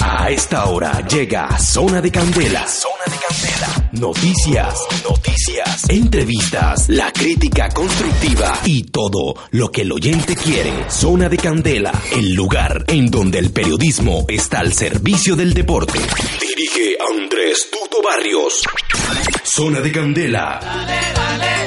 A esta hora llega Zona de Candela. Zona de Candela. Noticias, noticias, entrevistas, la crítica constructiva y todo lo que el oyente quiere. Zona de Candela, el lugar en donde el periodismo está al servicio del deporte. Dirige Andrés Tuto Barrios. Zona de Candela. Dale, dale,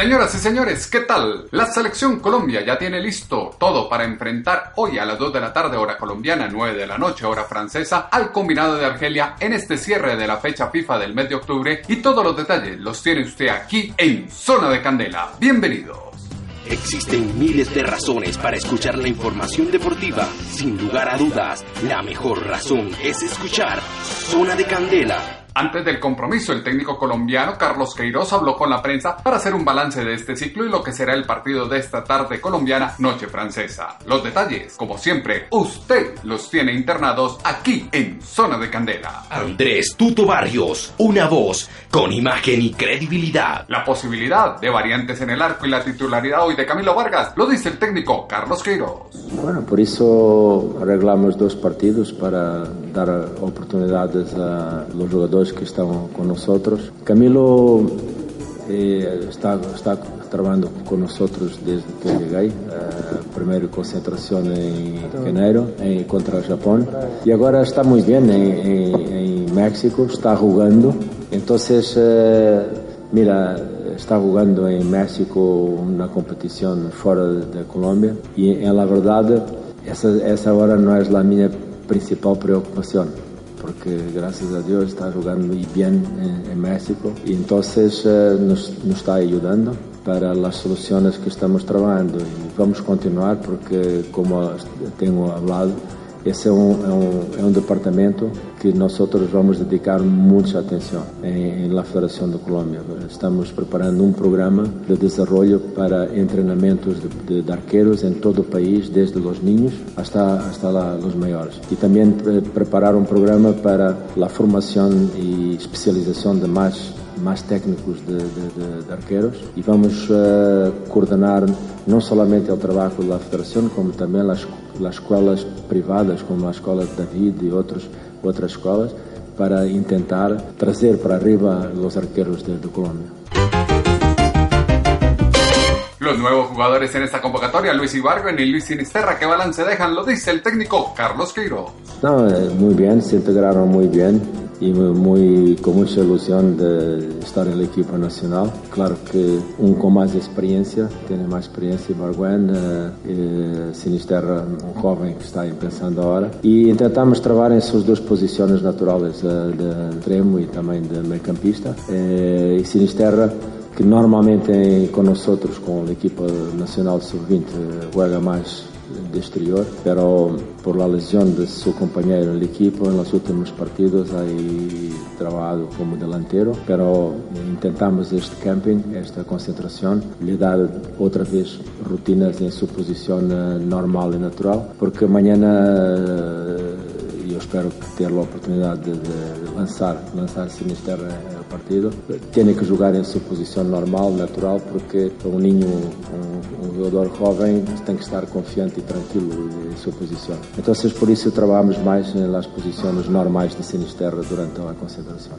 Señoras y señores, ¿qué tal? La selección Colombia ya tiene listo todo para enfrentar hoy a las 2 de la tarde hora colombiana, 9 de la noche hora francesa, al combinado de Argelia en este cierre de la fecha FIFA del mes de octubre y todos los detalles los tiene usted aquí en Zona de Candela. Bienvenidos. Existen miles de razones para escuchar la información deportiva. Sin lugar a dudas, la mejor razón es escuchar Zona de Candela. Antes del compromiso, el técnico colombiano Carlos Queiroz habló con la prensa para hacer un balance de este ciclo y lo que será el partido de esta tarde colombiana, noche francesa. Los detalles, como siempre, usted los tiene internados aquí en Zona de Candela. Andrés Tuto Barrios, una voz con imagen y credibilidad. La posibilidad de variantes en el arco y la titularidad hoy de Camilo Vargas lo dice el técnico Carlos Queiroz. Bueno, por eso arreglamos dos partidos para dar oportunidades a los jugadores que están con nosotros. Camilo eh, está, está trabajando con nosotros desde que llegué. Eh, primero concentración en enero en, contra el Japón y ahora está muy bien en, en, en México, está jugando. Entonces, eh, mira, está jugando en México una competición fuera de, de Colombia y en la verdad esa, esa ahora no es la mi principal preocupación porque gracias a Dios está jugando muy bien en, en México y entonces eh, nos, nos, está ayudando para las soluciones que estamos trabajando y vamos continuar porque como tengo hablado esse é um, é um, é um departamento que nós vamos dedicar muita atenção em, em la Federação da Colômbia. Estamos preparando um programa de desenvolvimento para treinamentos de, de, arqueiros em todo o país, desde os ninhos hasta, hasta la, os maiores. E também pre preparar um programa para a formação e especialização de mais mais técnicos de, de, de arqueiros e vamos uh, coordenar não somente o trabalho da Federação, como também as, as escolas privadas, como a Escola de David e outros, outras escolas, para tentar trazer para arriba os arqueiros de, de Colômbia. Los nuevos jugadores en esta convocatoria, Luis Ibargüen y Luis Sinisterra, ¿qué balance dejan? Lo dice el técnico Carlos Queiroz. No, muy bien, se integraron muy bien y muy, con mucha ilusión de estar en el equipo nacional. Claro que un con más experiencia, tiene más experiencia Ibargüen, eh, eh, Sinisterra, un joven que está pensando ahora. Y intentamos trabajar en sus dos posiciones naturales, eh, de extremo y también de mediocampista. Eh, y Sinisterra que normalmente con nosotros, con el equipo nacional sub-20, juega más de exterior, pero por la lesión de su compañero el equipo en los últimos partidos ha trabajado como delantero, pero intentamos este camping, esta concentración, le dar otra vez rutinas en su posición normal y natural, porque mañana eu espero ter a oportunidade de, de lançar, lançar Sinisterra partido. Tem que jogar em sua posição normal, natural, porque um ninho, um, um jogador jovem tem que estar confiante e tranquilo em sua posição. Então, por isso trabalhamos mais nas posições normais de Sinisterra durante a concentração.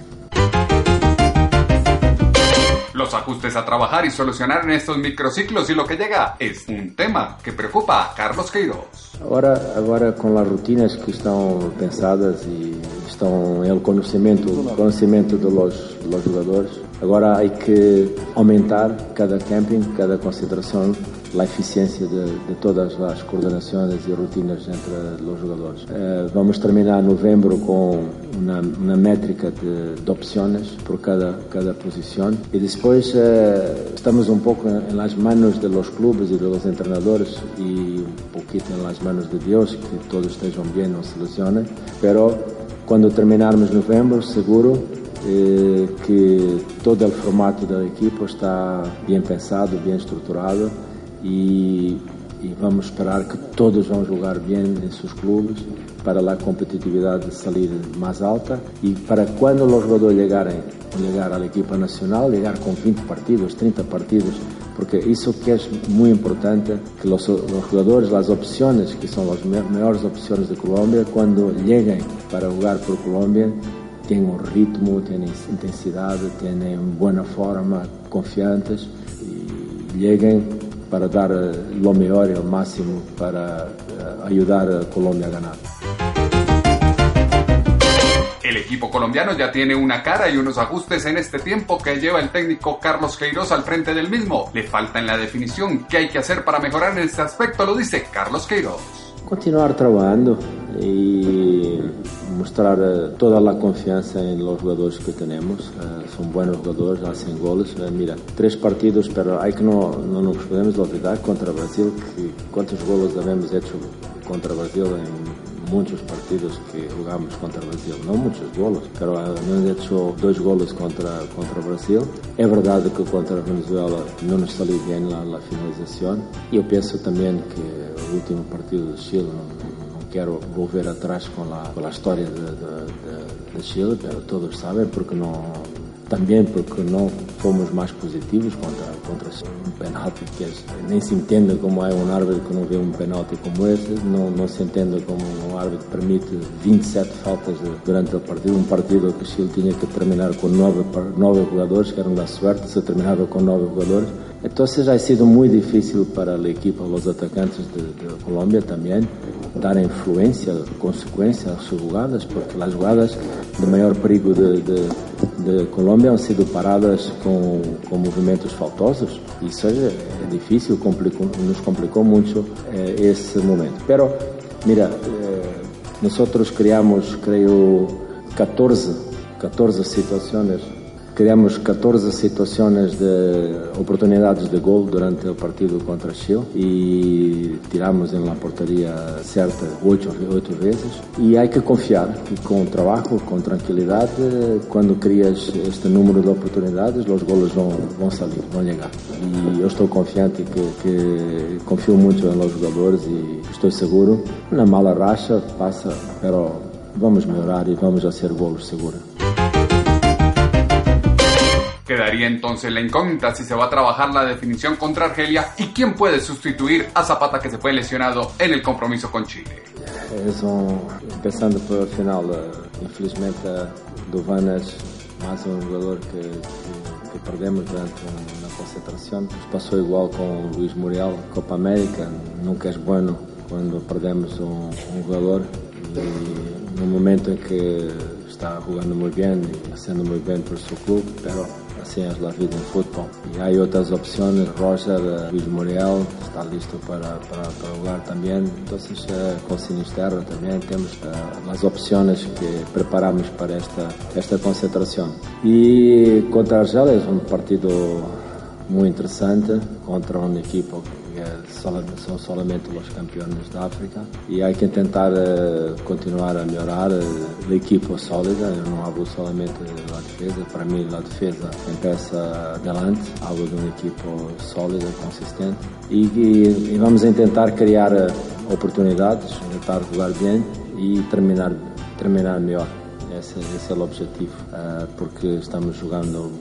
los ajustes a trabajar y solucionar en estos microciclos y lo que llega es un tema que preocupa a Carlos Queiroz. Ahora, ahora con las rutinas que están pensadas y están en el conocimiento, conocimiento de los, los jugadores, ahora hay que aumentar cada camping, cada concentración a eficiência de, de, todas as coordenações e rotinas entre os jogadores. Eh, vamos terminar novembro com uma, uma métrica de, de opções por cada, cada posição e depois eh, estamos um pouco nas mãos dos clubes e dos treinadores e um pouquinho nas mãos de Deus, que todos estejam bem, não se lesionem, pero quando terminarmos novembro, seguro eh, que todo o formato da equipa está bem pensado, bem estruturado e, e, vamos esperar que todos vão jogar bem em seus clubes para a competitividade sair mais alta. E para quando os jogadores chegarem a la equipa nacional, llegar con 20 partidos, 30 partidos, porque eso que es muy importante, que los, los jugadores, las opciones, que son las mejores opciones de Colombia, cuando lleguen para jugar por Colombia, tienen un ritmo, tienen intensidad, tienen buena forma, confiantes y lleguen para dar lo mejor y el máximo para ayudar a Colombia a ganar. El equipo colombiano ya tiene una cara y unos ajustes en este tiempo que lleva el técnico Carlos Queiroz al frente del mismo. Le falta en la definición qué hay que hacer para mejorar en este aspecto, lo dice Carlos Queiroz. Continuar trabajando y mostrar eh, toda la confianza en los jugadores que tenemos. Eh, son buenos jugadores, hacen goles. Eh, mira, tres partidos, pero hay que no, no nos podemos olvidar contra Brasil, que cuántos goles habíamos hecho contra Brasil en muchos partidos que jugamos contra Brasil, no muchos goles, pero hemos hecho dos goles contra, contra Brasil. É verdade que contra Venezuela não nos salió bien la, la finalización. Eu penso também que o último partido de Chile não, não quero volver atrás com a, história de, de, de, de Chile, pero todos sabem porque não também porque não fomos mais positivos contra, contra um penalti que nem se entende como é um árbitro que não vê um penalti como esse, não, não se entende como um árbitro permite 27 faltas durante o partido, um partido que o Chile tinha que terminar com nove, nove jogadores, que eram da suerte, se terminava com nove jogadores, Entonces ha sido muy difícil para el equipo, los atacantes de, Colombia también, dar influencia, consecuencia a sus jugadas, porque las jugadas de mayor perigo de, de, de Colombia han sido paradas con, con, movimientos faltosos. Y eso es difícil, complicó, nos complicó mucho eh, ese momento. Pero, mira, eh, nosotros creamos, creo, 14, 14 situaciones Criamos 14 situações de oportunidades de gol durante o partido contra Chile e tiramos na portaria certa 8, 8 vezes. E há que confiar que com trabalho, com tranquilidade, quando crias este número de oportunidades, os golos vão, vão sair, vão chegar. E eu estou confiante que, que confio muito nos jogadores e estou seguro. Na mala racha passa, mas vamos melhorar e vamos a ser golos seguros. Quedaría entonces la incógnita si se va a trabajar la definición contra Argelia y quién puede sustituir a Zapata que se fue lesionado en el compromiso con Chile. Eso, empezando por el final, eh, infelizmente Duvanes, más un jugador que, que, que perdemos durante una concentración. Pasó igual con Luis Muriel, Copa América, nunca es bueno cuando perdemos un, un jugador y en un momento en que está jugando muy bien y haciendo muy bien por su club, pero así es la vida en fútbol. Y hay otras opciones, Roger, eh, Luis Muriel está listo para, para, para jugar también. Entonces, eh, con Sinisterra también tenemos eh, las opciones que preparamos para esta, esta concentración. Y contra Argelia es un partido muy interesante contra un equipo são somente os campeões da África e há que tentar uh, continuar a melhorar uh, a equipa sólida. Eu não hablo somente da defesa, para mim a defesa empieza adelante, hablo de uma equipa sólida, consistente e, e, e, vamos tentar criar uh, oportunidades, tentar jogar bem e terminar, terminar melhor. Esse, esse é o objetivo, porque estamos jogando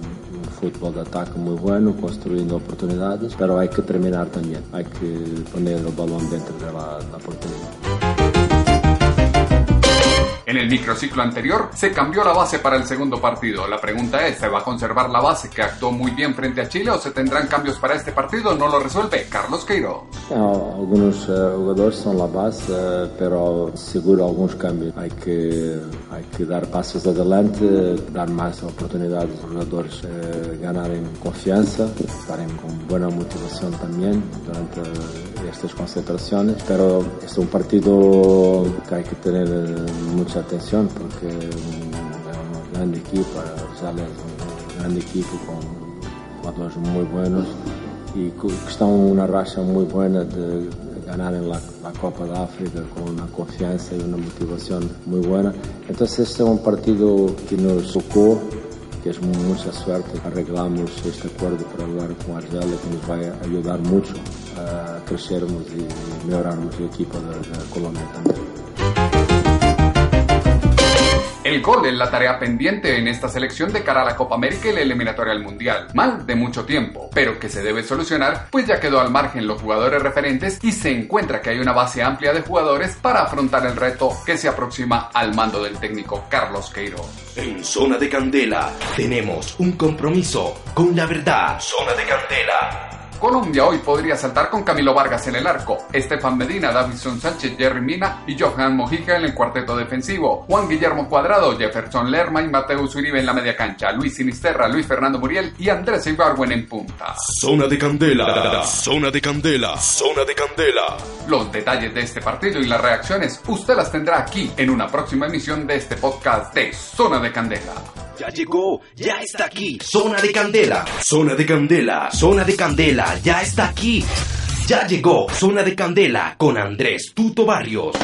fútbol de ataque muy bueno, construyendo oportunidades, pero hay que terminar también, hay que poner el balón dentro de la, la portería. En el microciclo anterior se cambió la base para el segundo partido. La pregunta es, ¿se va a conservar la base que actuó muy bien frente a Chile o se tendrán cambios para este partido? No lo resuelve Carlos Queiro. No, algunos uh, jugadores son la base, uh, pero seguro algunos cambios. Hay que, hay que dar pasos adelante, dar más oportunidades a los jugadores uh, ganar en confianza, estar con buena motivación también durante estas concentraciones. Pero es un partido que hay que tener mucha atención porque es un gran equipo, Rosales es un gran equipo con jugadores muy buenos y que están en una racha muy buena de ganar en la, la, Copa de África con una confianza y una motivación muy buena. Entonces este es un partido que nos tocó, que es mucha suerte. Arreglamos este acuerdo para jugar con Argelia que nos va a ayudar mucho a mejorarmos el equipo de, de Colombia también. El gol es la tarea pendiente en esta selección de cara a la Copa América y la eliminatoria al Mundial. Mal de mucho tiempo, pero que se debe solucionar, pues ya quedó al margen los jugadores referentes y se encuentra que hay una base amplia de jugadores para afrontar el reto que se aproxima al mando del técnico Carlos Queiroz. En Zona de Candela tenemos un compromiso con la verdad. Zona de Candela. Colombia hoy podría saltar con Camilo Vargas en el arco, Estefan Medina, Davison Sánchez, Jerry Mina y Johan Mojica en el cuarteto defensivo, Juan Guillermo Cuadrado, Jefferson Lerma y Mateus Uribe en la media cancha, Luis Sinisterra, Luis Fernando Muriel y Andrés Ibarwen en punta. Zona de Candela. Zona de Candela. Zona de Candela. Los detalles de este partido y las reacciones usted las tendrá aquí en una próxima emisión de este podcast de Zona de Candela. Ya llegó, ya está aquí. Zona de Candela. Zona de Candela. Zona de Candela. Ya está aquí. Ya llegó Zona de Candela con Andrés Tuto Barrios.